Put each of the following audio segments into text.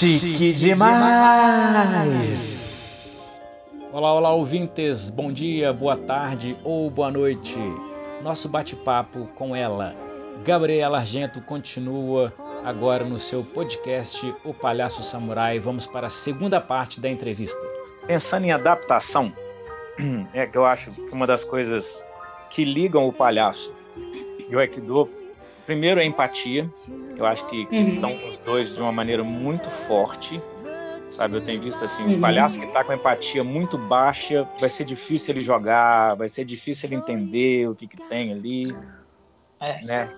Chique demais! Olá, olá, ouvintes! Bom dia, boa tarde ou boa noite. Nosso bate-papo com ela, Gabriela Argento, continua agora no seu podcast O Palhaço Samurai. Vamos para a segunda parte da entrevista. Pensando em adaptação, é que eu acho que uma das coisas que ligam o palhaço e o Aikido primeiro é empatia, eu acho que, que uhum. estão os dois de uma maneira muito forte, sabe? Eu tenho visto assim, um uhum. palhaço que está com empatia muito baixa, vai ser difícil ele jogar, vai ser difícil ele entender o que, que tem ali, é. né?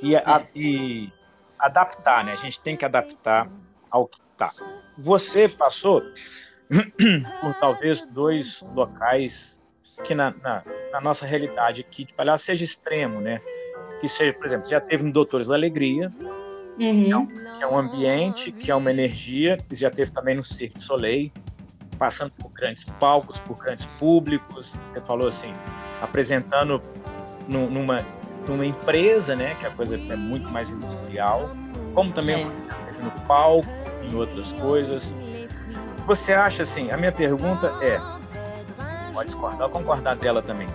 E, a, e adaptar, né? A gente tem que adaptar ao que tá. Você passou por talvez dois locais que na, na, na nossa realidade aqui de palhaço seja extremo, né? Que seja, por exemplo, já teve no Doutores da Alegria, uhum. que, é um, que, é um, ambiente, que é uma energia, que já teve também no Cirque du Soleil, passando por grandes palcos, por grandes públicos, você falou assim, apresentando no, numa, numa empresa, né, que a coisa é muito mais industrial, como também é. no palco, em outras coisas. Você acha assim, a minha pergunta é, você pode discordar ou concordar dela também,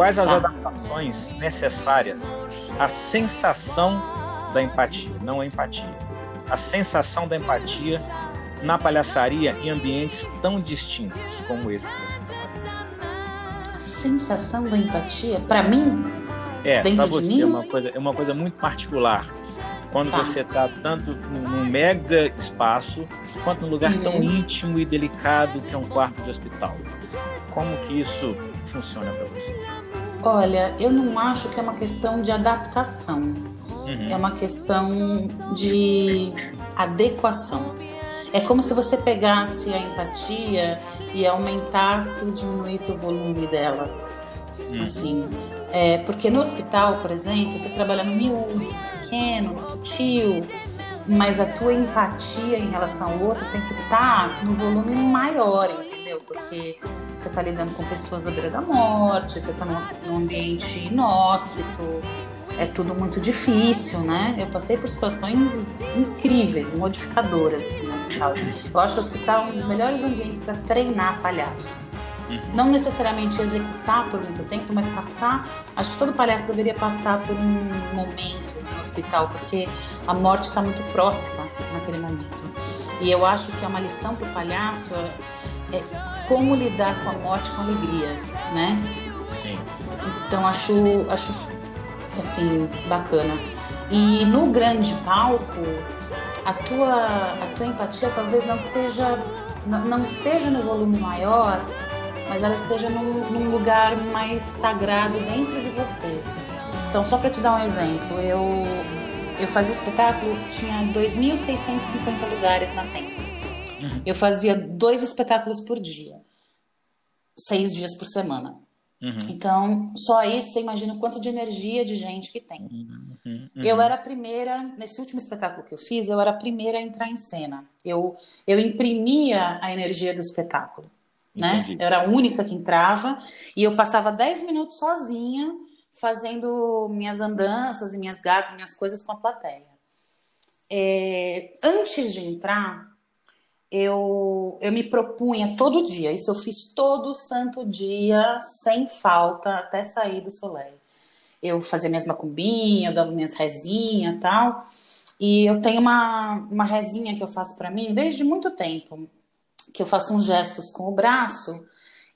Quais as tá. adaptações necessárias à sensação da empatia, não a empatia, a sensação da empatia na palhaçaria em ambientes tão distintos como esse que você está Sensação da empatia, para mim, é, para você é uma coisa, é uma coisa muito particular. Quando tá. você está tanto num mega espaço, quanto num lugar uhum. tão íntimo e delicado que é um quarto de hospital. Como que isso funciona para você? Olha, eu não acho que é uma questão de adaptação. Uhum. É uma questão de adequação. É como se você pegasse a empatia e aumentasse ou diminuísse o volume dela. Uhum. Assim, é, porque no hospital, por exemplo, você trabalha no miúdo, pequeno, no sutil, mas a tua empatia em relação ao outro tem que estar no volume maior, entendeu? Porque você está lidando com pessoas à beira da morte, você está num ambiente inóspito, é tudo muito difícil, né? Eu passei por situações incríveis, modificadoras assim, no hospital. Eu acho o hospital um dos melhores ambientes para treinar palhaço. Uhum. Não necessariamente executar por muito tempo, mas passar. Acho que todo palhaço deveria passar por um momento no hospital, porque a morte está muito próxima naquele momento. E eu acho que é uma lição para o palhaço é como lidar com a morte com alegria, né? Sim. Então acho, acho assim bacana. E no grande palco, a tua, a tua empatia talvez não seja, não, não esteja no volume maior, mas ela esteja num, num lugar mais sagrado dentro de você. Então, só para te dar um exemplo, eu eu fazia espetáculo, tinha 2.650 lugares na Tempo. Uhum. Eu fazia dois espetáculos por dia, seis dias por semana. Uhum. Então, só isso você imagina o quanto de energia de gente que tem. Uhum. uhum. Eu era a primeira, nesse último espetáculo que eu fiz, eu era a primeira a entrar em cena. Eu, eu imprimia a energia do espetáculo. Né? Eu era a única que entrava e eu passava dez minutos sozinha fazendo minhas andanças e minhas gatas, minhas coisas com a plateia. É, antes de entrar, eu, eu me propunha todo dia, isso eu fiz todo santo dia, sem falta, até sair do Soleil. Eu fazia minhas macumbinhas, dava minhas rezinhas e tal. E eu tenho uma, uma rezinha que eu faço para mim desde muito tempo, que eu faço uns gestos com o braço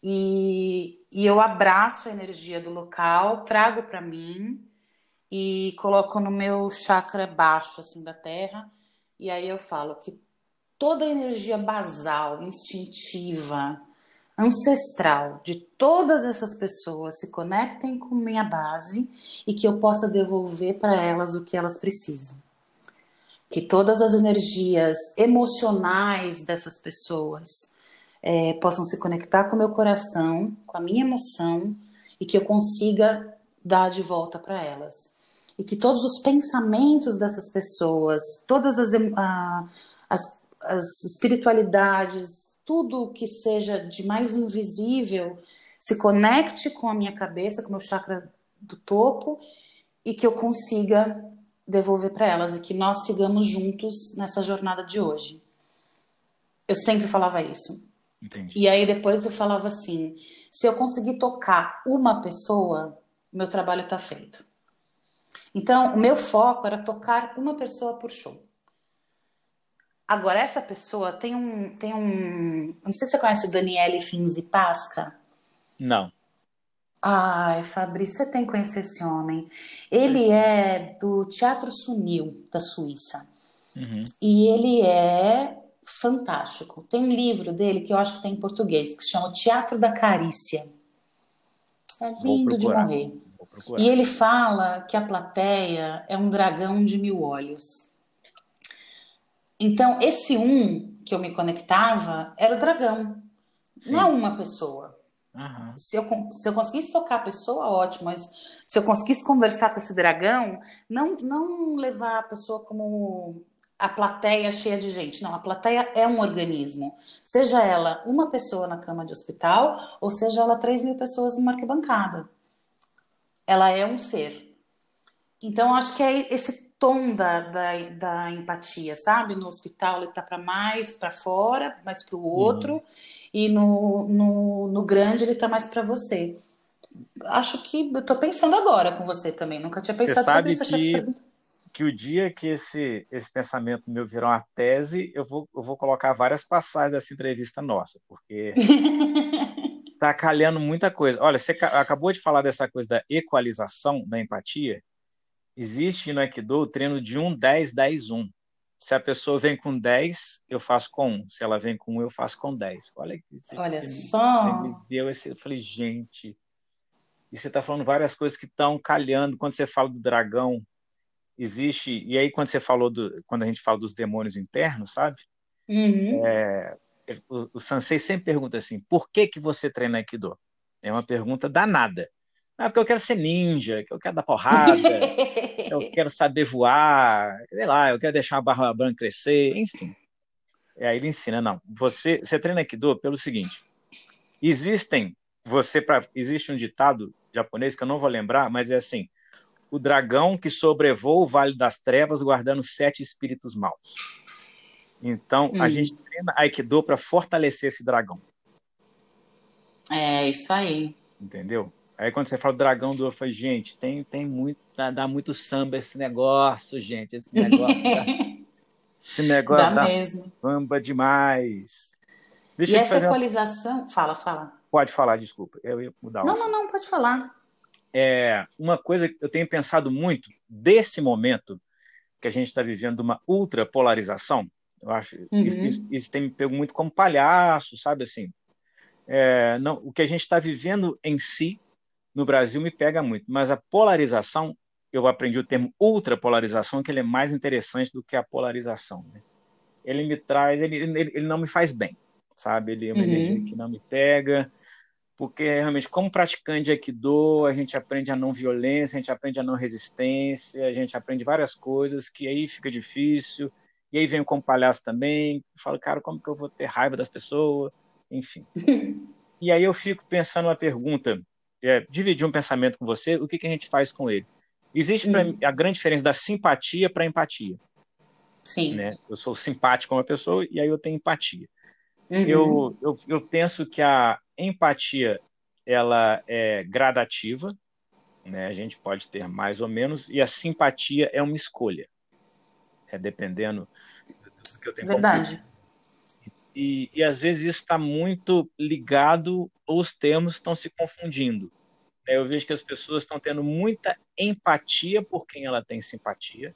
e, e eu abraço a energia do local, trago para mim e coloco no meu chakra baixo assim da terra. E aí eu falo que toda a energia basal, instintiva, ancestral de todas essas pessoas se conectem com minha base e que eu possa devolver para elas o que elas precisam. Que todas as energias emocionais dessas pessoas é, possam se conectar com o meu coração, com a minha emoção e que eu consiga dar de volta para elas. E que todos os pensamentos dessas pessoas, todas as, as as espiritualidades, tudo que seja de mais invisível se conecte com a minha cabeça, com o meu chakra do topo e que eu consiga devolver para elas e que nós sigamos juntos nessa jornada de hoje. Eu sempre falava isso. Entendi. E aí depois eu falava assim: se eu conseguir tocar uma pessoa, meu trabalho está feito. Então, o meu foco era tocar uma pessoa por show. Agora, essa pessoa tem um. Tem um não sei se você conhece o Daniele Finzi Pasca. Não. Ai, Fabrício, você tem que conhecer esse homem. Ele é do Teatro Sunil, da Suíça. Uhum. E ele é fantástico. Tem um livro dele que eu acho que tem em português, que se chama Teatro da Carícia. É lindo de morrer. E ele fala que a plateia é um dragão de mil olhos. Então, esse um que eu me conectava era o dragão. Sim. Não é uma pessoa. Uhum. Se, eu, se eu conseguisse tocar a pessoa, ótimo, mas se eu conseguisse conversar com esse dragão, não, não levar a pessoa como a plateia cheia de gente. Não, a plateia é um organismo. Seja ela uma pessoa na cama de hospital, ou seja ela 3 mil pessoas numa arquibancada. Ela é um ser. Então, acho que é esse tom da, da, da empatia, sabe? No hospital ele tá para mais para fora, mais para o outro, uhum. e no, no, no grande ele tá mais para você. Acho que eu tô pensando agora com você também, nunca tinha pensado sobre isso. Que que o dia que esse, esse pensamento meu virar uma tese, eu vou, eu vou colocar várias passagens dessa entrevista nossa, porque tá calhando muita coisa. Olha, você acabou de falar dessa coisa da equalização da empatia. Existe no Aikido o treino de 1, 10, 10, 1. Se a pessoa vem com 10, eu faço com 1. Se ela vem com 1, eu faço com 10. Olha, você, Olha você só. você me deu esse. Eu falei, gente. E você está falando várias coisas que estão calhando. Quando você fala do dragão, existe e aí quando você falou do quando a gente fala dos demônios internos sabe uhum. é, o, o Sansei sempre pergunta assim por que que você treina Aikido é uma pergunta danada não, porque eu quero ser ninja que eu quero dar porrada eu quero saber voar sei lá eu quero deixar uma barra branca crescer enfim e aí ele ensina não você você treina Aikido pelo seguinte existem você para existe um ditado japonês que eu não vou lembrar mas é assim o dragão que sobrevoa o Vale das Trevas, guardando sete espíritos maus. Então, hum. a gente treina Aikido para fortalecer esse dragão. É, isso aí. Entendeu? Aí quando você fala do dragão do eu falo, gente, tem, tem muito, dá, dá, muito samba esse negócio, gente. Esse negócio dá, esse negócio dá, dá samba demais. Deixa e essa equalização. Uma... Fala, fala. Pode falar, desculpa. Eu ia mudar Não, não, não, pode falar é, uma coisa que eu tenho pensado muito desse momento que a gente está vivendo uma ultrapolarização, eu acho uhum. isso, isso, isso, tem me pego muito como palhaço, sabe assim. É, não, o que a gente está vivendo em si no Brasil me pega muito, mas a polarização, eu aprendi o termo ultrapolarização, que ele é mais interessante do que a polarização. Né? Ele me traz, ele, ele, ele, não me faz bem, sabe? Ele é uma uhum. energia que não me pega porque realmente, como praticante de Aikido, a gente aprende a não violência, a gente aprende a não resistência, a gente aprende várias coisas que aí fica difícil, e aí vem como palhaço também, falo, cara, como que eu vou ter raiva das pessoas? Enfim. e aí eu fico pensando uma pergunta, é, dividir um pensamento com você, o que, que a gente faz com ele? Existe uhum. a grande diferença da simpatia para empatia. Sim. Né? Eu sou simpático com uma pessoa e aí eu tenho empatia. Uhum. Eu, eu, eu penso que a empatia ela é gradativa, né? A gente pode ter mais ou menos, e a simpatia é uma escolha, é dependendo do que eu tenho. Verdade. E, e às vezes está muito ligado, ou os termos estão se confundindo. Eu vejo que as pessoas estão tendo muita empatia por quem ela tem simpatia,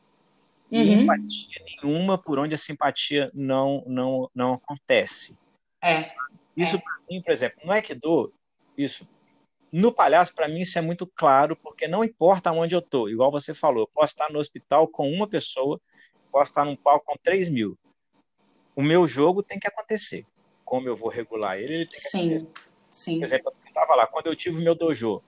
uhum. e empatia nenhuma por onde a simpatia não, não, não acontece. É. Isso, é. para mim, por exemplo, no Aikido, isso. No palhaço, para mim, isso é muito claro, porque não importa onde eu estou, igual você falou, eu posso estar no hospital com uma pessoa, posso estar num palco com 3 mil. O meu jogo tem que acontecer. Como eu vou regular ele, ele tem que sim, acontecer. Sim. Por exemplo, eu estava lá, quando eu tive o meu dojo,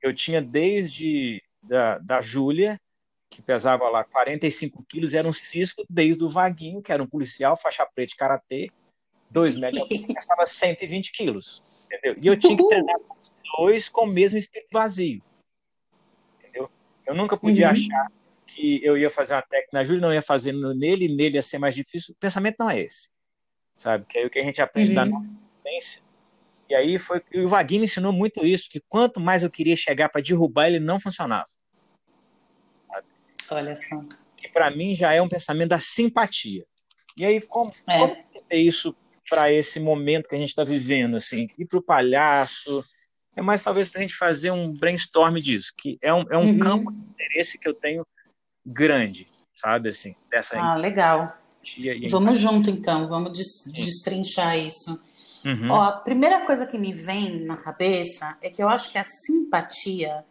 eu tinha desde da, da Júlia, que pesava lá 45 quilos, era um cisco, desde o Vaguinho, que era um policial, faixa preta de karatê, 2 metros, gastava 120 quilos, entendeu? E eu tinha que treinar os dois com o mesmo espírito vazio, entendeu? Eu nunca podia uhum. achar que eu ia fazer uma técnica na Júlia, não ia fazer nele, nele ia ser mais difícil. O pensamento não é esse. sabe? Que é o que a gente aprende uhum. da nossa vivência. E aí foi e o Vaguinho me ensinou muito isso, que quanto mais eu queria chegar para derrubar, ele não funcionava. Sabe? Olha só. Que para mim já é um pensamento da simpatia. E aí como, é. como isso para esse momento que a gente está vivendo, assim, ir para o palhaço, é mais talvez para a gente fazer um brainstorm disso, que é um, é um uhum. campo de interesse que eu tenho grande, sabe, assim, dessa Ah, legal. Vamos junto, então, vamos destrinchar isso. Uhum. Ó, a primeira coisa que me vem na cabeça é que eu acho que a simpatia,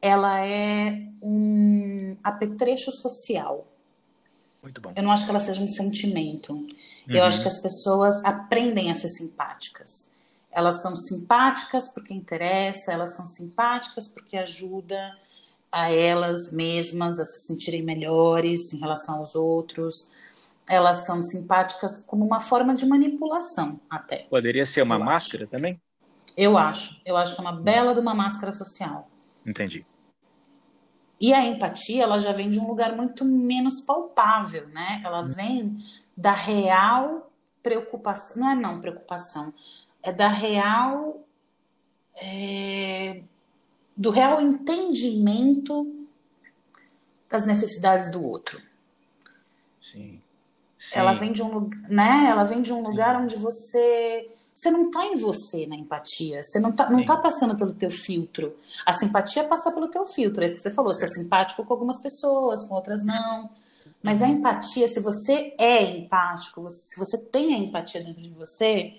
ela é um apetrecho social. Muito bom. Eu não acho que ela seja um sentimento. Uhum. Eu acho que as pessoas aprendem a ser simpáticas. Elas são simpáticas porque interessa, elas são simpáticas porque ajuda a elas mesmas a se sentirem melhores em relação aos outros. Elas são simpáticas como uma forma de manipulação, até. Poderia ser uma máscara acho. também? Eu acho. Eu acho que é uma bela de uma máscara social. Entendi. E a empatia, ela já vem de um lugar muito menos palpável, né? Ela hum. vem da real preocupação, não é não preocupação, é da real é, do real entendimento das necessidades do outro. Sim. Sim. Ela vem de um, né? Ela vem de um lugar onde você você não está em você na empatia, você não está não tá passando pelo teu filtro. A simpatia passa pelo teu filtro, é isso que você falou, você é simpático com algumas pessoas, com outras não. Mas a uhum. empatia, se você é empático, se você tem a empatia dentro de você,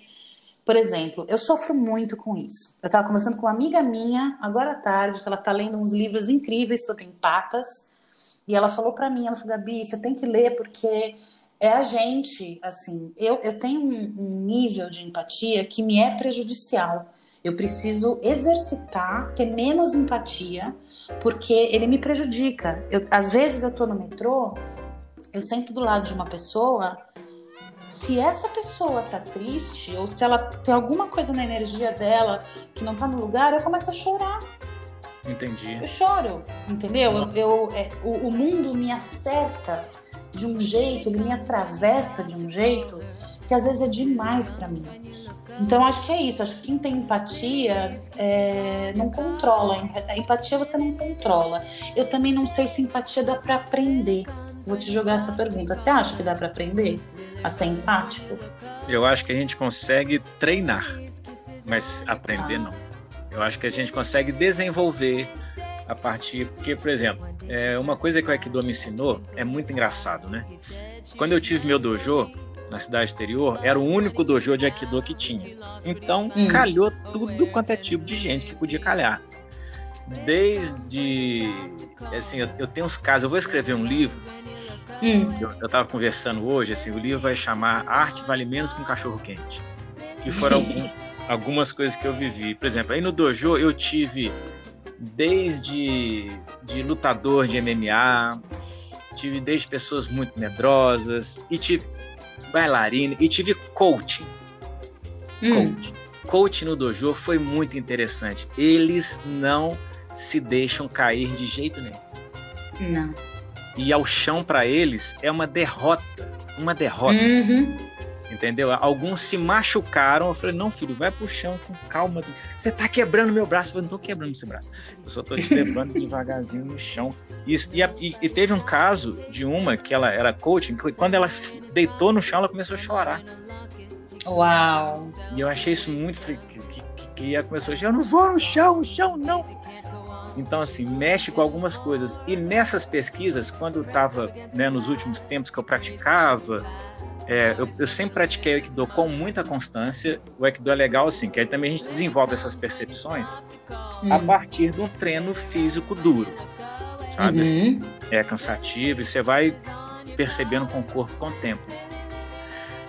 por exemplo, eu sofro muito com isso. Eu estava conversando com uma amiga minha agora à tarde, que ela está lendo uns livros incríveis sobre empatas, e ela falou para mim, ela falou, Gabi, você tem que ler porque é a gente, assim, eu, eu tenho um, um nível de empatia que me é prejudicial. Eu preciso exercitar, ter menos empatia, porque ele me prejudica. Eu, às vezes eu tô no metrô, eu sento do lado de uma pessoa se essa pessoa tá triste ou se ela tem alguma coisa na energia dela que não tá no lugar, eu começo a chorar. Entendi. Eu choro, entendeu? Eu, eu é, o, o, mundo me acerta de um jeito, ele me atravessa de um jeito que às vezes é demais para mim. Então acho que é isso. Acho que quem tem empatia é, não controla. A empatia você não controla. Eu também não sei se empatia dá para aprender. Vou te jogar essa pergunta. Você acha que dá para aprender? A ser empático? Eu acho que a gente consegue treinar, mas aprender não. Eu acho que a gente consegue desenvolver a partir. Porque, por exemplo, é uma coisa que o Aikido me ensinou é muito engraçado, né? Quando eu tive meu dojo na cidade exterior, era o único dojo de Aikido que tinha. Então, hum. calhou tudo quanto é tipo de gente que podia calhar. Desde. Assim, eu, tenho uns casos, eu vou escrever um livro Hum. Eu, estava conversando hoje, assim, o livro vai chamar Arte Vale Menos que um Cachorro Quente. E foram algum, algumas coisas que eu vivi. Por exemplo, aí no dojo eu tive desde de lutador de MMA, tive desde pessoas muito medrosas, e tive bailarina, e tive coaching. Hum. Coaching. Coaching no dojo foi muito interessante. Eles não se deixam cair de jeito nenhum. Não e ao chão para eles é uma derrota, uma derrota. Uhum. Entendeu? Alguns se machucaram. Eu falei, não, filho, vai pro chão com calma. Você tá quebrando meu braço. Eu falei, não tô quebrando seu braço. Eu só tô te levando devagarzinho no chão. E, e, e, teve um caso de uma que ela era coaching, que quando ela deitou no chão, ela começou a chorar. Uau! E eu achei isso muito. Que, que, que ela começou a dizer, eu não vou no chão, no chão não. Então, assim, mexe com algumas coisas. E nessas pesquisas, quando eu estava né, nos últimos tempos que eu praticava, é, eu, eu, sempre pratiquei o Aikido com muita constância. O Aikido é legal, assim, que aí também a gente desenvolve essas percepções hum. a partir de um treino físico duro, sabe? Uhum. Assim, é cansativo e você vai percebendo com o corpo com o tempo.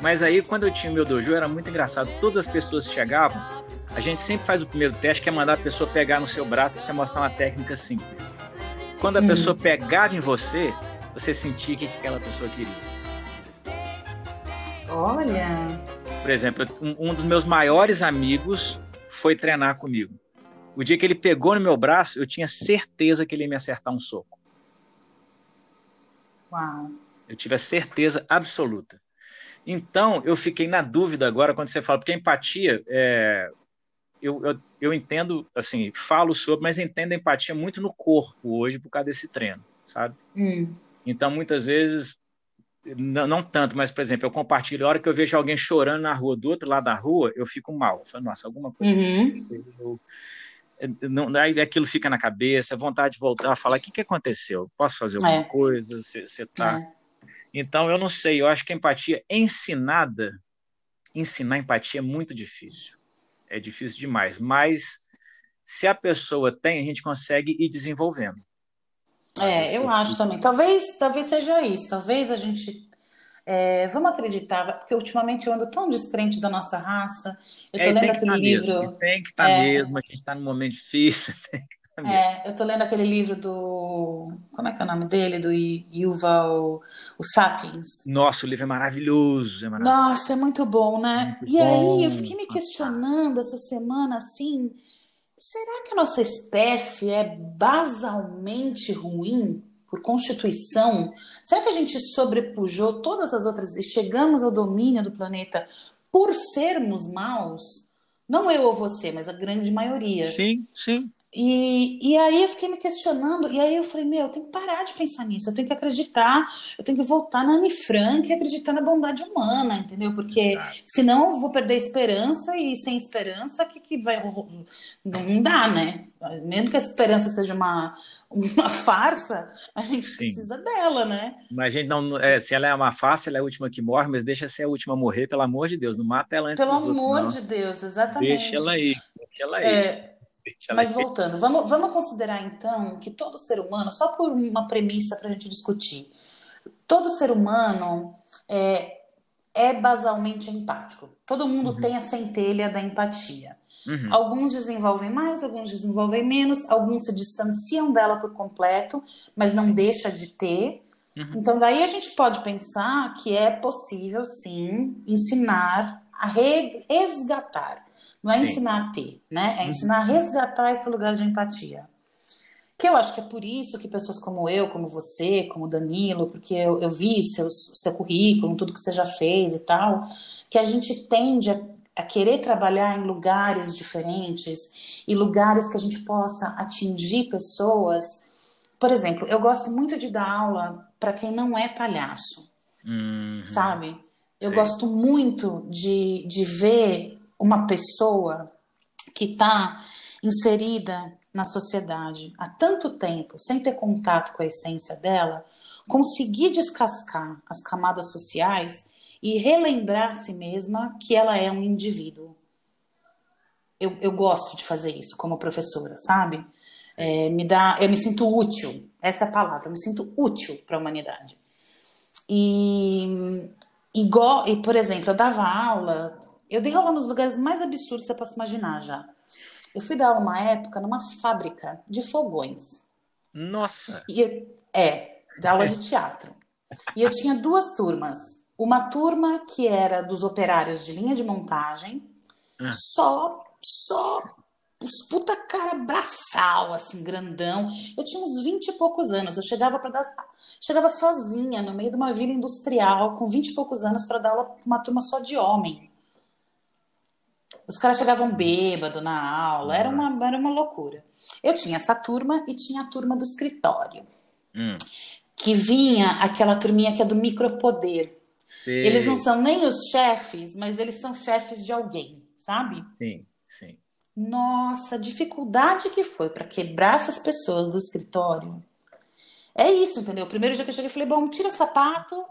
Mas aí, quando eu tinha o meu dojo, era muito engraçado. Todas as pessoas chegavam, a gente sempre faz o primeiro teste, que é mandar a pessoa pegar no seu braço para você mostrar uma técnica simples. Quando a hum. pessoa pegava em você, você sentia o que aquela pessoa queria. Olha! Por exemplo, um, um dos meus maiores amigos foi treinar comigo. O dia que ele pegou no meu braço, eu tinha certeza que ele ia me acertar um soco. Uau! Eu tive a certeza absoluta. Então, eu fiquei na dúvida agora quando você fala, porque a empatia, é, eu, eu, eu, entendo, assim, falo sobre, mas entendo a empatia muito no corpo hoje por causa desse treino, sabe? Hum. Então, muitas vezes, não, não, tanto, mas, por exemplo, eu compartilho, a hora que eu vejo alguém chorando na rua, do outro lado da rua, eu fico mal. Eu falo, nossa, alguma coisa. Uhum. Eu, não, aí aquilo fica na cabeça, vontade de voltar falar, o que, que aconteceu? Posso fazer alguma é. coisa? Você está... É. Então, eu não sei, eu acho que a empatia ensinada, ensinar empatia é muito difícil. É difícil demais, mas se a pessoa tem, a gente consegue ir desenvolvendo. É, eu acho também. Talvez, talvez seja isso. Talvez a gente é, vamos acreditar, porque ultimamente eu ando tão descrente da nossa raça. Eu tô é, lendo aquele tá livro. Mesmo, tem que estar tá é, mesmo, a gente está num momento difícil. É, eu tô lendo aquele livro do. Como é que é o nome dele? Do Yuval, o Sapiens. Nossa, o livro é maravilhoso. É maravilhoso. Nossa, é muito bom, né? Muito e bom. aí eu fiquei me questionando essa semana assim. Será que a nossa espécie é basalmente ruim por constituição? Será que a gente sobrepujou todas as outras e chegamos ao domínio do planeta por sermos maus? Não eu ou você, mas a grande maioria. Sim, sim. E, e aí eu fiquei me questionando, e aí eu falei, meu, eu tenho que parar de pensar nisso, eu tenho que acreditar, eu tenho que voltar na Anne Frank e acreditar na bondade humana, entendeu? Porque senão eu vou perder esperança, e sem esperança, que, que vai. Não dá, né? Mesmo que a esperança seja uma, uma farsa, a gente Sim. precisa dela, né? Mas a gente não. É, se ela é uma farsa, ela é a última que morre, mas deixa ser a última a morrer, pelo amor de Deus, não mata ela antes Pelo amor outros, de Deus, exatamente. Deixa ela aí, deixa ela aí. É, mas voltando, vamos, vamos considerar então que todo ser humano, só por uma premissa para a gente discutir, todo ser humano é, é basalmente empático. Todo mundo uhum. tem a centelha da empatia. Uhum. Alguns desenvolvem mais, alguns desenvolvem menos, alguns se distanciam dela por completo, mas não sim. deixa de ter. Uhum. Então, daí a gente pode pensar que é possível, sim, ensinar a resgatar não é Sim. ensinar a ter, né? É uhum. ensinar a resgatar esse lugar de empatia. Que eu acho que é por isso que pessoas como eu, como você, como Danilo, porque eu, eu vi seus, seu currículo, tudo que você já fez e tal, que a gente tende a, a querer trabalhar em lugares diferentes e lugares que a gente possa atingir pessoas. Por exemplo, eu gosto muito de dar aula para quem não é palhaço, uhum. sabe? Eu Sim. gosto muito de, de ver uma pessoa que está inserida na sociedade há tanto tempo, sem ter contato com a essência dela, conseguir descascar as camadas sociais e relembrar a si mesma que ela é um indivíduo. Eu, eu gosto de fazer isso como professora, sabe? É, me dá, eu me sinto útil, essa é a palavra, eu me sinto útil para a humanidade. E, igual, e, por exemplo, eu dava aula eu dei aula nos lugares mais absurdos que você possa imaginar já. Eu fui dar aula uma época numa fábrica de fogões. Nossa! E eu, é, da aula de teatro. E eu tinha duas turmas. Uma turma que era dos operários de linha de montagem, ah. só, só os puta cara braçal, assim, grandão. Eu tinha uns 20 e poucos anos. Eu chegava para dar. Chegava sozinha no meio de uma vila industrial, com 20 e poucos anos, para dar aula pra uma turma só de homem. Os caras chegavam bêbado na aula, era uma, era uma loucura. Eu tinha essa turma e tinha a turma do escritório. Hum. Que vinha aquela turminha que é do micropoder. Sim. Eles não são nem os chefes, mas eles são chefes de alguém, sabe? Sim, sim. Nossa, a dificuldade que foi para quebrar essas pessoas do escritório. É isso, entendeu? O primeiro dia que eu cheguei, eu falei, bom, tira o sapato.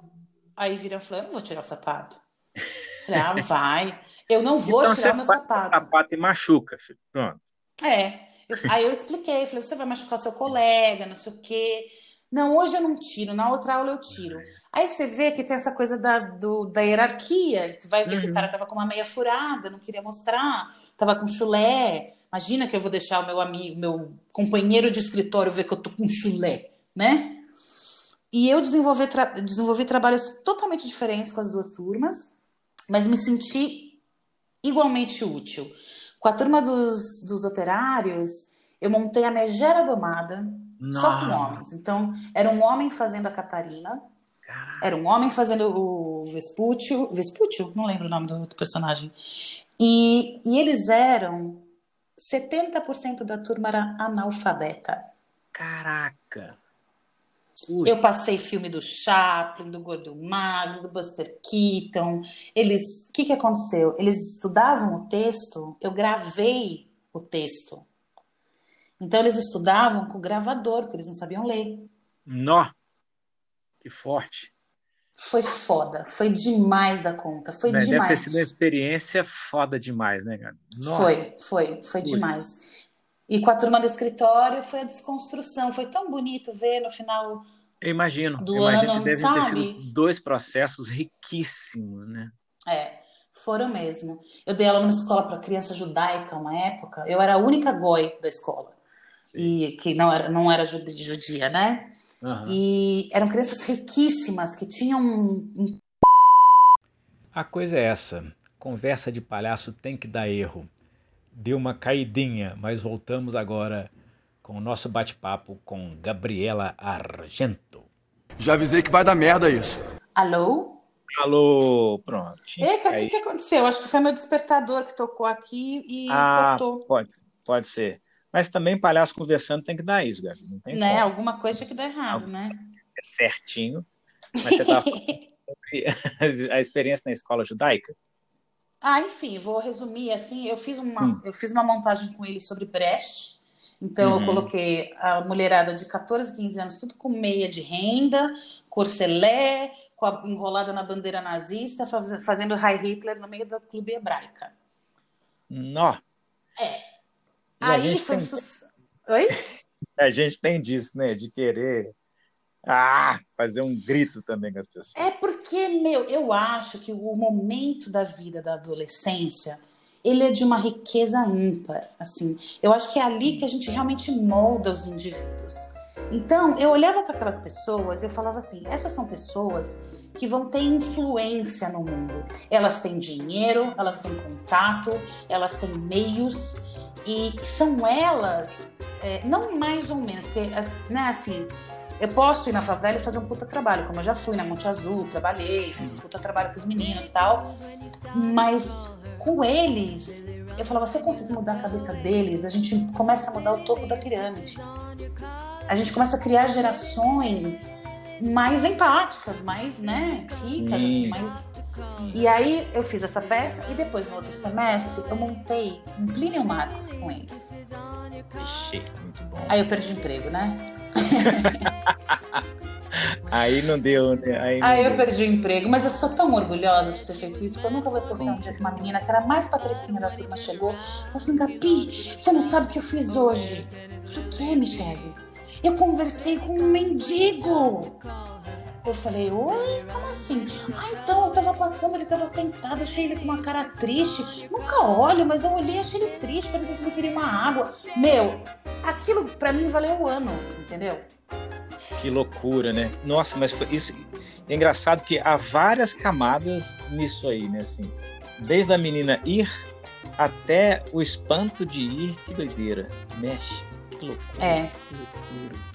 Aí viram e falaram, eu não vou tirar o sapato. Eu falei, ah, vai. Eu não vou então, tirar meu sapato. sapato e machuca, filho. Pronto. É. Eu, aí eu expliquei, falei, você vai machucar o seu colega, não sei o quê. Não, hoje eu não tiro, na outra aula eu tiro. Aí você vê que tem essa coisa da, do, da hierarquia. Tu vai ver uhum. que o uhum. cara tava com uma meia furada, não queria mostrar, tava com chulé. Imagina que eu vou deixar o meu amigo, meu companheiro de escritório ver que eu tô com chulé, né? E eu desenvolvi, tra desenvolvi trabalhos totalmente diferentes com as duas turmas, mas me senti igualmente útil. Com a turma dos, dos operários, eu montei a megera domada Não. só com homens. Então, era um homem fazendo a Catarina Era um homem fazendo o Vespúcio, Vespúcio, não lembro o nome do, do personagem. E, e eles eram 70% da turma era analfabeta. Caraca! Ui. Eu passei filme do Chaplin, do Gordo Magro, do Buster Keaton. Eles, o que, que aconteceu? Eles estudavam o texto, eu gravei o texto. Então eles estudavam com gravador, porque eles não sabiam ler. Nó! Que forte! Foi foda, foi demais da conta, foi demais. Deve ter sido uma experiência foda demais, né, cara? Foi, foi, foi Ui. demais. E com a turma do escritório foi a desconstrução, foi tão bonito ver no final eu imagino, do eu imagino ano, que devem sabe? ter sido dois processos riquíssimos, né? É, foram mesmo. Eu dei aula numa escola para criança judaica uma época, eu era a única goi da escola. E que não era, não era judia, né? Uhum. E eram crianças riquíssimas que tinham um... A coisa é essa, conversa de palhaço tem que dar erro. Deu uma caidinha, mas voltamos agora com o nosso bate-papo com Gabriela Argento. Já avisei que vai dar merda isso. Alô? Alô, pronto. Eca, o que, que aconteceu? Acho que foi meu despertador que tocou aqui e ah, cortou. Pode, pode ser. Mas também palhaço conversando tem que dar isso, Gabi. Não tem né? Alguma coisa que dar errado, né? É certinho. Mas você tá sobre a experiência na escola judaica? Ah, enfim, vou resumir assim. Eu fiz uma, hum. eu fiz uma montagem com ele sobre Brecht. Então, uhum. eu coloquei a mulherada de 14, 15 anos, tudo com meia de renda, corcelé, com a, enrolada na bandeira nazista, faz, fazendo High Hitler no meio da clube hebraica. Nó. É. Aí foi. Tem... Oi? A gente tem disso, né? De querer ah, fazer um grito também com as pessoas. É porque, meu, eu acho que o momento da vida da adolescência ele é de uma riqueza ímpar, assim. Eu acho que é ali que a gente realmente molda os indivíduos. Então, eu olhava para aquelas pessoas e eu falava assim: essas são pessoas que vão ter influência no mundo. Elas têm dinheiro, elas têm contato, elas têm meios e são elas, é, não mais ou menos, porque, né, assim, eu posso ir na favela e fazer um puta trabalho, como eu já fui na Monte Azul, trabalhei, fiz um puta trabalho com os meninos e tal. Mas com eles, eu falava, você consegue mudar a cabeça deles, a gente começa a mudar o topo da pirâmide. A gente começa a criar gerações mais empáticas, mais, né, ricas, assim, mais... E aí eu fiz essa peça e depois no outro semestre eu montei um Plínio Marcos com eles. Ixi, muito bom. Aí eu perdi o emprego, né? Aí não deu, né? Aí, Aí eu perdi o emprego, mas eu sou tão orgulhosa de ter feito isso, porque eu nunca vou esquecer um dia que uma menina, que era mais patricinha da turma, chegou e falou assim: Gabi, você não sabe o que eu fiz hoje? Eu falei: o que, Michele? Eu conversei com um mendigo. Eu falei, oi, como assim? Ah, então, eu tava passando, ele tava sentado, achei ele com uma cara triste. Nunca olho, mas eu olhei, achei ele triste, perguntei se ele queria uma água. Meu, aquilo pra mim valeu o ano, entendeu? Que loucura, né? Nossa, mas foi isso. É engraçado que há várias camadas nisso aí, né? Assim, desde a menina ir até o espanto de ir, que doideira. Mexe. Que loucura. É. Que loucura.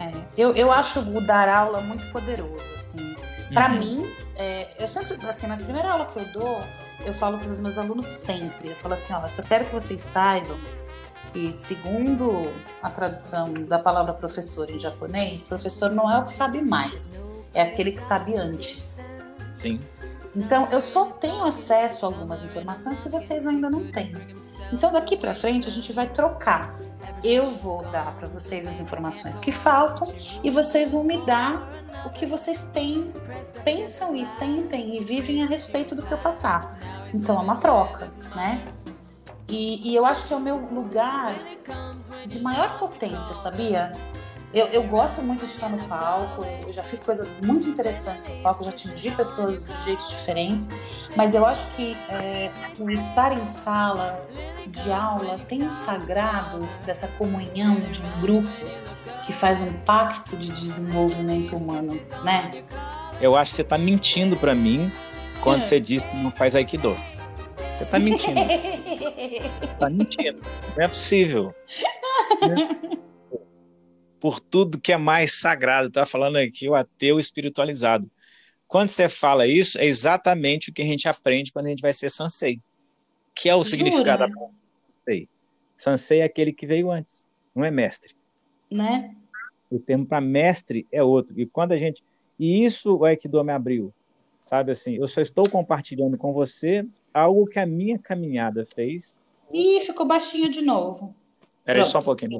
É, eu, eu acho o dar aula muito poderoso, assim. Para uhum. mim, é, eu sempre, assim, na primeira aula que eu dou, eu falo para os meus alunos sempre, eu falo assim, olha, eu só quero que vocês saibam que, segundo a tradução da palavra professor em japonês, professor não é o que sabe mais, é aquele que sabe antes. Sim. Então, eu só tenho acesso a algumas informações que vocês ainda não têm. Então, daqui para frente, a gente vai trocar. Eu vou dar para vocês as informações que faltam e vocês vão me dar o que vocês têm, pensam e sentem e vivem a respeito do que eu passar. Então, é uma troca, né? E, e eu acho que é o meu lugar de maior potência, sabia? Eu, eu, gosto muito de estar no palco, eu já fiz coisas muito interessantes no palco, já atingi pessoas de jeitos diferentes, mas eu acho que é, o estar em sala de aula tem um sagrado dessa comunhão de um grupo que faz um pacto de desenvolvimento humano, né? Eu acho que você está mentindo para mim quando é. você diz que não faz Aikido. Você está mentindo. Está mentindo. Não é possível. por tudo que é mais sagrado. Está falando aqui o ateu espiritualizado. Quando você fala isso, é exatamente o que a gente aprende quando a gente vai ser sansei. Que é o Jura? significado da sansei. Sansei é aquele que veio antes, não é mestre. Né? O termo para mestre é outro. E quando a gente. E isso o Aikido me abriu. Sabe assim, eu só estou compartilhando com você algo que a minha caminhada fez. Ih, ficou baixinho de novo. Peraí só um pouquinho.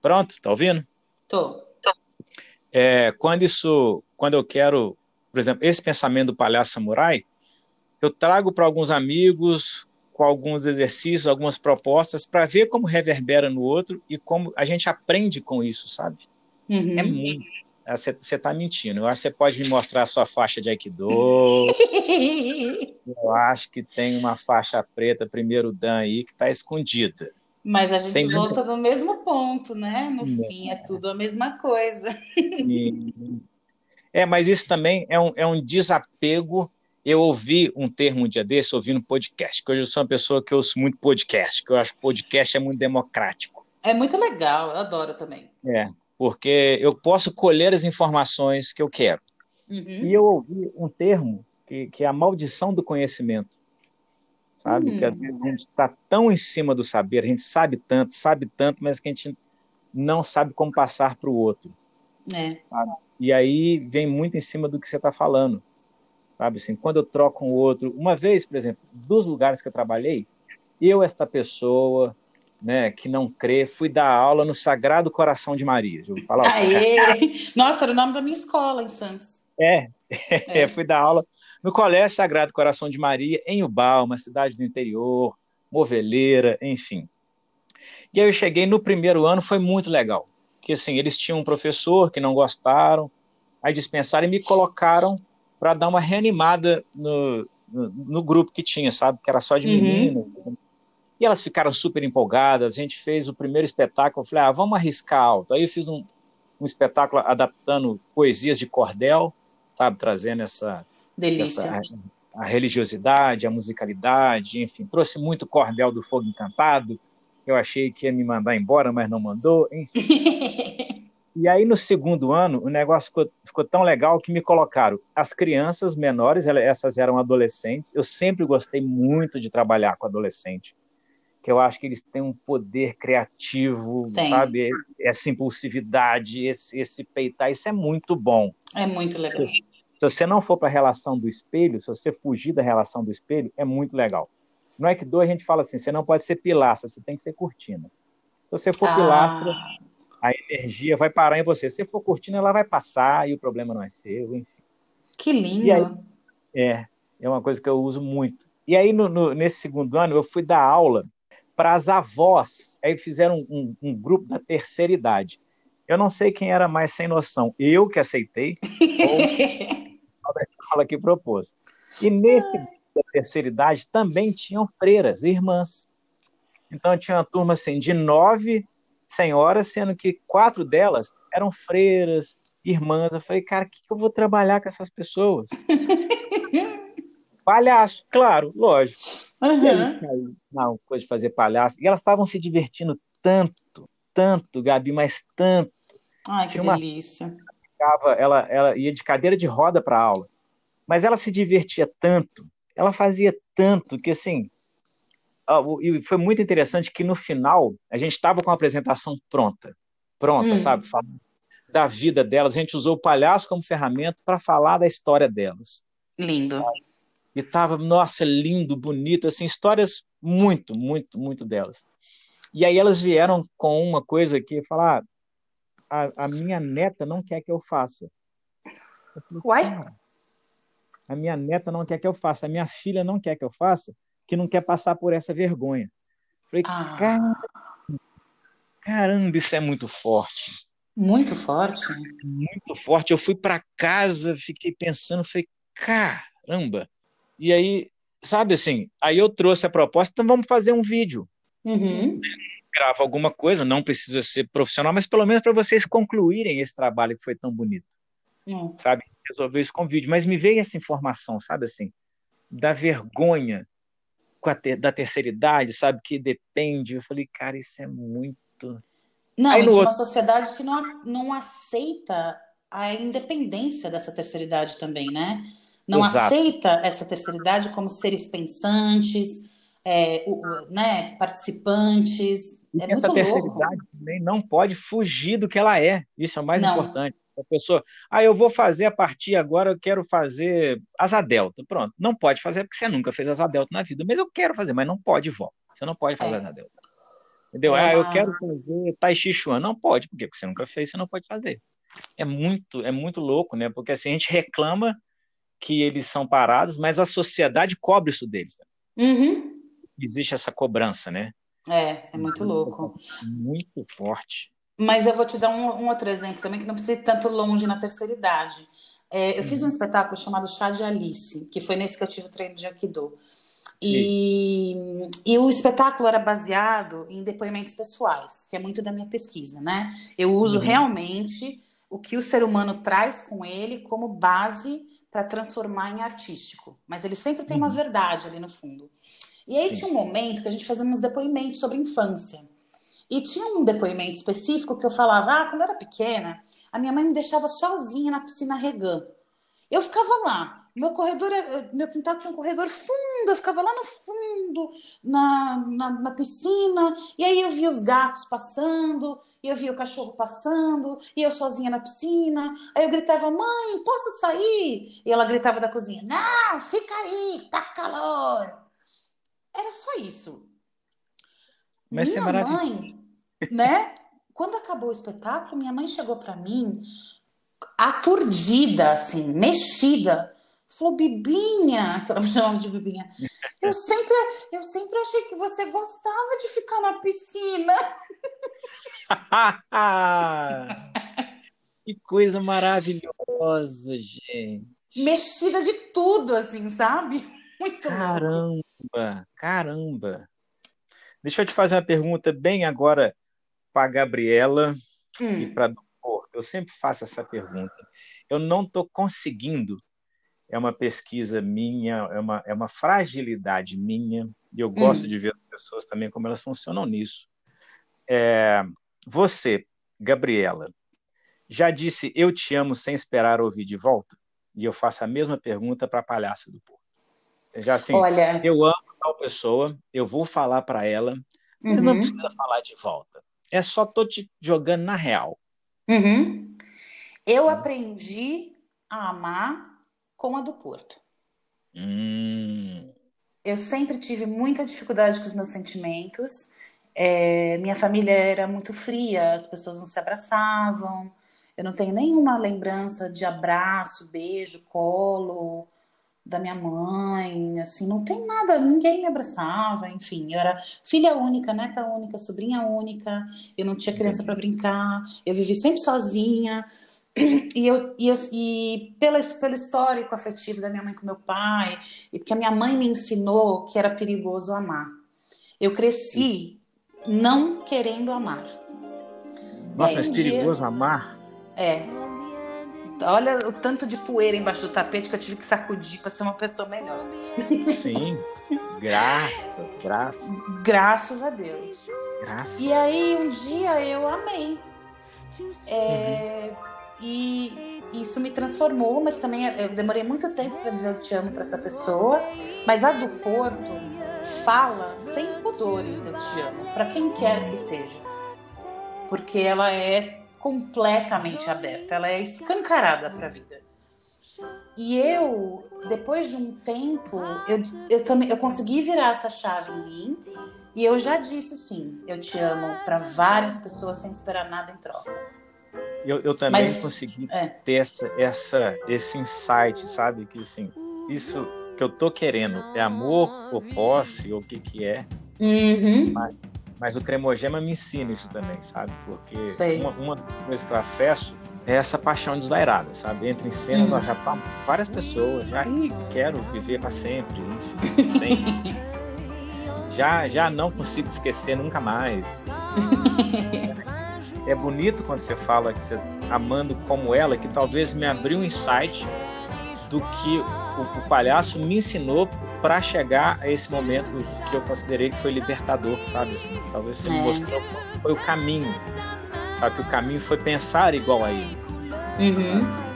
Pronto, tá ouvindo? Tô. É, quando isso, quando eu quero, por exemplo, esse pensamento do palhaço samurai, eu trago para alguns amigos com alguns exercícios, algumas propostas para ver como reverbera no outro e como a gente aprende com isso, sabe? Uhum. É muito. Você está mentindo. Eu acho que você pode me mostrar a sua faixa de Aikido. eu acho que tem uma faixa preta, primeiro Dan aí, que está escondida. Mas a gente Tem volta no mesmo ponto, né? No é. fim, é tudo a mesma coisa. É, mas isso também é um, é um desapego. Eu ouvi um termo um dia desse, ouvindo podcast, que hoje eu sou uma pessoa que ouço muito podcast, que eu acho que podcast é muito democrático. É muito legal, eu adoro também. É, porque eu posso colher as informações que eu quero. Uhum. E eu ouvi um termo que, que é a maldição do conhecimento sabe? Hum. Que às vezes a gente está tão em cima do saber, a gente sabe tanto, sabe tanto, mas que a gente não sabe como passar para o outro. É. E aí vem muito em cima do que você está falando, sabe? Assim, quando eu troco um outro, uma vez, por exemplo, dos lugares que eu trabalhei, eu esta pessoa, né, que não crê, fui dar aula no Sagrado Coração de Maria. Já falar Aê! Nossa, era o nome da minha escola em Santos. É, é. fui dar aula no Colégio Sagrado Coração de Maria, em Ubal, uma cidade do interior, moveleira, enfim. E aí eu cheguei no primeiro ano, foi muito legal. Que assim, eles tinham um professor que não gostaram, aí dispensaram e me colocaram para dar uma reanimada no, no, no, grupo que tinha, sabe? Que era só de meninas. Uhum. E elas ficaram super empolgadas. A gente fez o primeiro espetáculo. Eu falei, ah, vamos arriscar alto. Aí eu fiz um, um espetáculo adaptando poesias de cordel, sabe? Trazendo essa, Delícia. Essa, a religiosidade, a musicalidade, enfim, trouxe muito cordel do Fogo Encantado. Eu achei que ia me mandar embora, mas não mandou, enfim. e aí, no segundo ano, o negócio ficou, ficou, tão legal que me colocaram as crianças menores, essas eram adolescentes. Eu sempre gostei muito de trabalhar com adolescente, que eu acho que eles têm um poder criativo, Tem. sabe? Essa impulsividade, esse, esse peitar, isso é muito bom. É muito legal. Se você não for para a relação do espelho, se você fugir da relação do espelho, é muito legal. No Aikido a gente fala assim, você não pode ser pilastra, você tem que ser cortina. Se você for ah. pilastra, a energia vai parar em você. Se você for cortina, ela vai passar e o problema não é seu, enfim. Que lindo! Aí, é, é uma coisa que eu uso muito. E aí, no, no, nesse segundo ano, eu fui dar aula para as avós. Aí fizeram um, um, grupo da terceira idade. Eu não sei quem era mais sem noção. Eu que aceitei, ou escola que propôs. E nesse da terceira idade também tinham freiras, irmãs. Então tinha uma turma assim de nove senhoras, sendo que quatro delas eram freiras, irmãs. Eu falei, cara, o que, que eu vou trabalhar com essas pessoas? palhaço, claro, lógico. Uhum. não, coisa de fazer palhaço. E elas estavam se divertindo tanto, tanto, Gabi, mas tanto. Ai, que Tinha delícia. Uma ela, ela ia de cadeira de roda para aula, mas ela se divertia tanto, ela fazia tanto que assim, e foi muito interessante que no final a gente estava com a apresentação pronta, pronta, hum. sabe, da vida delas, a gente usou o palhaço como ferramenta para falar da história delas. Lindo. Sabe? E tava, nossa, lindo, bonito, assim, histórias muito, muito, muito delas. E aí elas vieram com uma coisa que falar, a, a minha neta não quer que eu faça. Eu Uai? A minha neta não quer que eu faça, a minha filha não quer que eu faça, que não quer passar por essa vergonha. Falei, ah. caramba, caramba, isso é muito forte. Muito forte? Muito forte. Eu fui para casa, fiquei pensando, falei, caramba. E aí, sabe assim, aí eu trouxe a proposta, então vamos fazer um vídeo. Uhum grava alguma coisa, não precisa ser profissional, mas pelo menos para vocês concluírem esse trabalho que foi tão bonito. Hum. Sabe? Resolver isso com vídeo. Mas me veio essa informação, sabe assim, da vergonha ter, da terceira idade, sabe? Que depende. Eu falei, cara, isso é muito. Não, Aí, de outro... uma sociedade que não, não aceita a independência dessa terceira idade também, né? Não Exato. aceita essa terceira idade como seres pensantes, é, o, né, participantes. É essa terceira louco. idade também não pode fugir do que ela é. Isso é o mais não. importante. A pessoa, ah, eu vou fazer a partir agora, eu quero fazer asa delta. Pronto, não pode fazer porque você nunca fez asa delta na vida. Mas eu quero fazer, mas não pode, vó. Você não pode fazer é. asa delta. Entendeu? É. Ah, eu quero fazer Tai Chi Chuan. Não pode, porque você nunca fez, você não pode fazer. É muito, é muito louco, né? Porque assim, a gente reclama que eles são parados, mas a sociedade cobra isso deles. Uhum. Existe essa cobrança, né? É, é muito louco. Muito forte. Mas eu vou te dar um, um, outro exemplo também, que não precisa ir tanto longe na terceira idade. É, eu fiz um uhum. espetáculo chamado Chá de Alice, que foi nesse que eu tive o treino de Aikido. E, e, o espetáculo era baseado em depoimentos pessoais, que é muito da minha pesquisa, né? Eu uso uhum. realmente o que o ser humano traz com ele como base para transformar em artístico. Mas ele sempre tem uhum. uma verdade ali no fundo. E aí Sim. tinha um momento que a gente fazia uns depoimentos sobre infância. E tinha um depoimento específico que eu falava: ah, quando eu era pequena, a minha mãe me deixava sozinha na piscina regando. Eu ficava lá. Meu corredor, meu quintal tinha um corredor fundo, eu ficava lá no fundo, na, na, na piscina, e aí eu via os gatos passando, e eu via o cachorro passando, e eu sozinha na piscina. Aí eu gritava, mãe, posso sair? E ela gritava da cozinha, não, fica aí, tá calor. Era só isso. Mas é minha mãe, né? Quando acabou o espetáculo, minha mãe chegou para mim aturdida, assim, mexida. Falou, Bibinha, que ela me chamava de Bibinha. Eu sempre, eu sempre achei que você gostava de ficar na piscina. que coisa maravilhosa, gente. Mexida de tudo, assim, sabe? Muito Caramba, louco. caramba. Deixa eu te fazer uma pergunta bem agora para Gabriela hum. e para do Porto. Eu sempre faço essa pergunta. Eu não estou conseguindo. É uma pesquisa minha, é uma, é uma fragilidade minha, e eu gosto hum. de ver as pessoas também como elas funcionam nisso. É, você, Gabriela, já disse eu te amo sem esperar ouvir de volta? E eu faço a mesma pergunta para a palhaça do Porto. Já assim, Olha... eu amo tal pessoa, eu vou falar para ela, mas uhum. não precisa falar de volta. É só tô te jogando na real. Uhum. Eu aprendi a amar com a do Porto. Hum. Eu sempre tive muita dificuldade com os meus sentimentos. É, minha família era muito fria, as pessoas não se abraçavam. Eu não tenho nenhuma lembrança de abraço, beijo, colo da minha mãe, assim, não tem nada, ninguém me abraçava, enfim, eu era filha única, neta única, sobrinha única, eu não tinha criança para brincar, eu vivi sempre sozinha, e eu, e, eu, e pela, pelo histórico afetivo da minha mãe com meu pai, e porque a minha mãe me ensinou que era perigoso amar. Eu cresci não querendo amar. Nossa, mas perigoso dia... amar? É, Olha o tanto de poeira embaixo do tapete que eu tive que sacudir para ser uma pessoa melhor. Sim. Graças, graças. Graças a Deus. Graças. E aí um dia eu amei. É, uhum. E isso me transformou, mas também eu demorei muito tempo para dizer eu te amo para essa pessoa. Mas a do Porto fala sem pudores eu te amo, para quem quer que seja. Porque ela é completamente aberta, ela é escancarada para a vida. E eu, depois de um tempo, eu, eu também eu consegui virar essa chave em mim e eu já disse sim, eu te amo para várias pessoas sem esperar nada em troca. Eu, eu também Mas, consegui é. ter essa, essa, esse insight, sabe? Que assim, isso que eu tô querendo é amor ou posse ou o que que é. Uhum. Mas, mas o cremogema me ensina isso também, sabe? Porque uma, uma coisa que eu acesso é essa paixão desvairada, sabe? Entra em cena, uhum. nós já tá várias pessoas, já Ih, quero viver para sempre, enfim. já, já não consigo esquecer nunca mais. é bonito quando você fala que você amando como ela, que talvez me abriu um insight do que o, o palhaço me ensinou para chegar a esse momento que eu considerei que foi libertador, sabe? Assim, talvez você é. me mostrou foi o caminho. Sabe que o caminho foi pensar igual a ele. Uhum.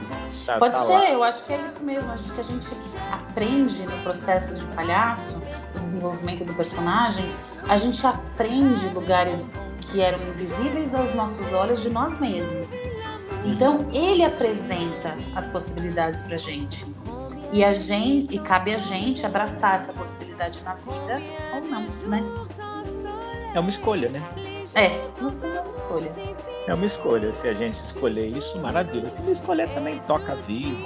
Tá, Pode tá ser, lá. eu acho que é isso mesmo. Acho que a gente aprende no processo de palhaço, o desenvolvimento do personagem, a gente aprende lugares que eram invisíveis aos nossos olhos de nós mesmos. Então ele apresenta as possibilidades para gente e a gente e cabe a gente abraçar essa possibilidade na vida ou não, né? É uma escolha, né? É, no fundo é uma escolha. É uma escolha. Se a gente escolher isso, maravilha. Se não escolher, também toca a vida.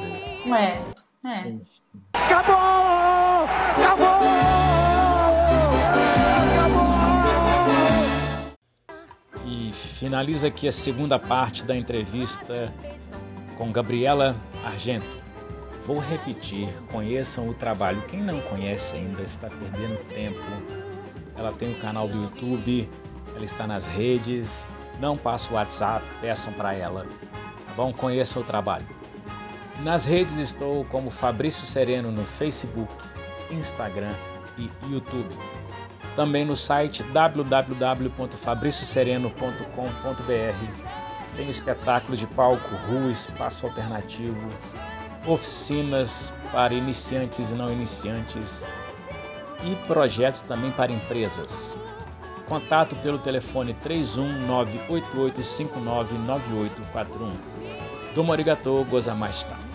É, é. Acabou! Acabou! E finaliza aqui a segunda parte da entrevista com Gabriela Argento. Vou repetir, conheçam o trabalho. Quem não conhece ainda está perdendo tempo. Ela tem um canal do YouTube, ela está nas redes. Não passa o WhatsApp, peçam para ela. Tá bom? Conheçam o trabalho. Nas redes estou como Fabrício Sereno no Facebook, Instagram e YouTube. Também no site www.fabriciosereno.com.br tem espetáculos de palco, rua, espaço alternativo, oficinas para iniciantes e não iniciantes e projetos também para empresas. Contato pelo telefone 31988599841. Domo arigatou, tarde.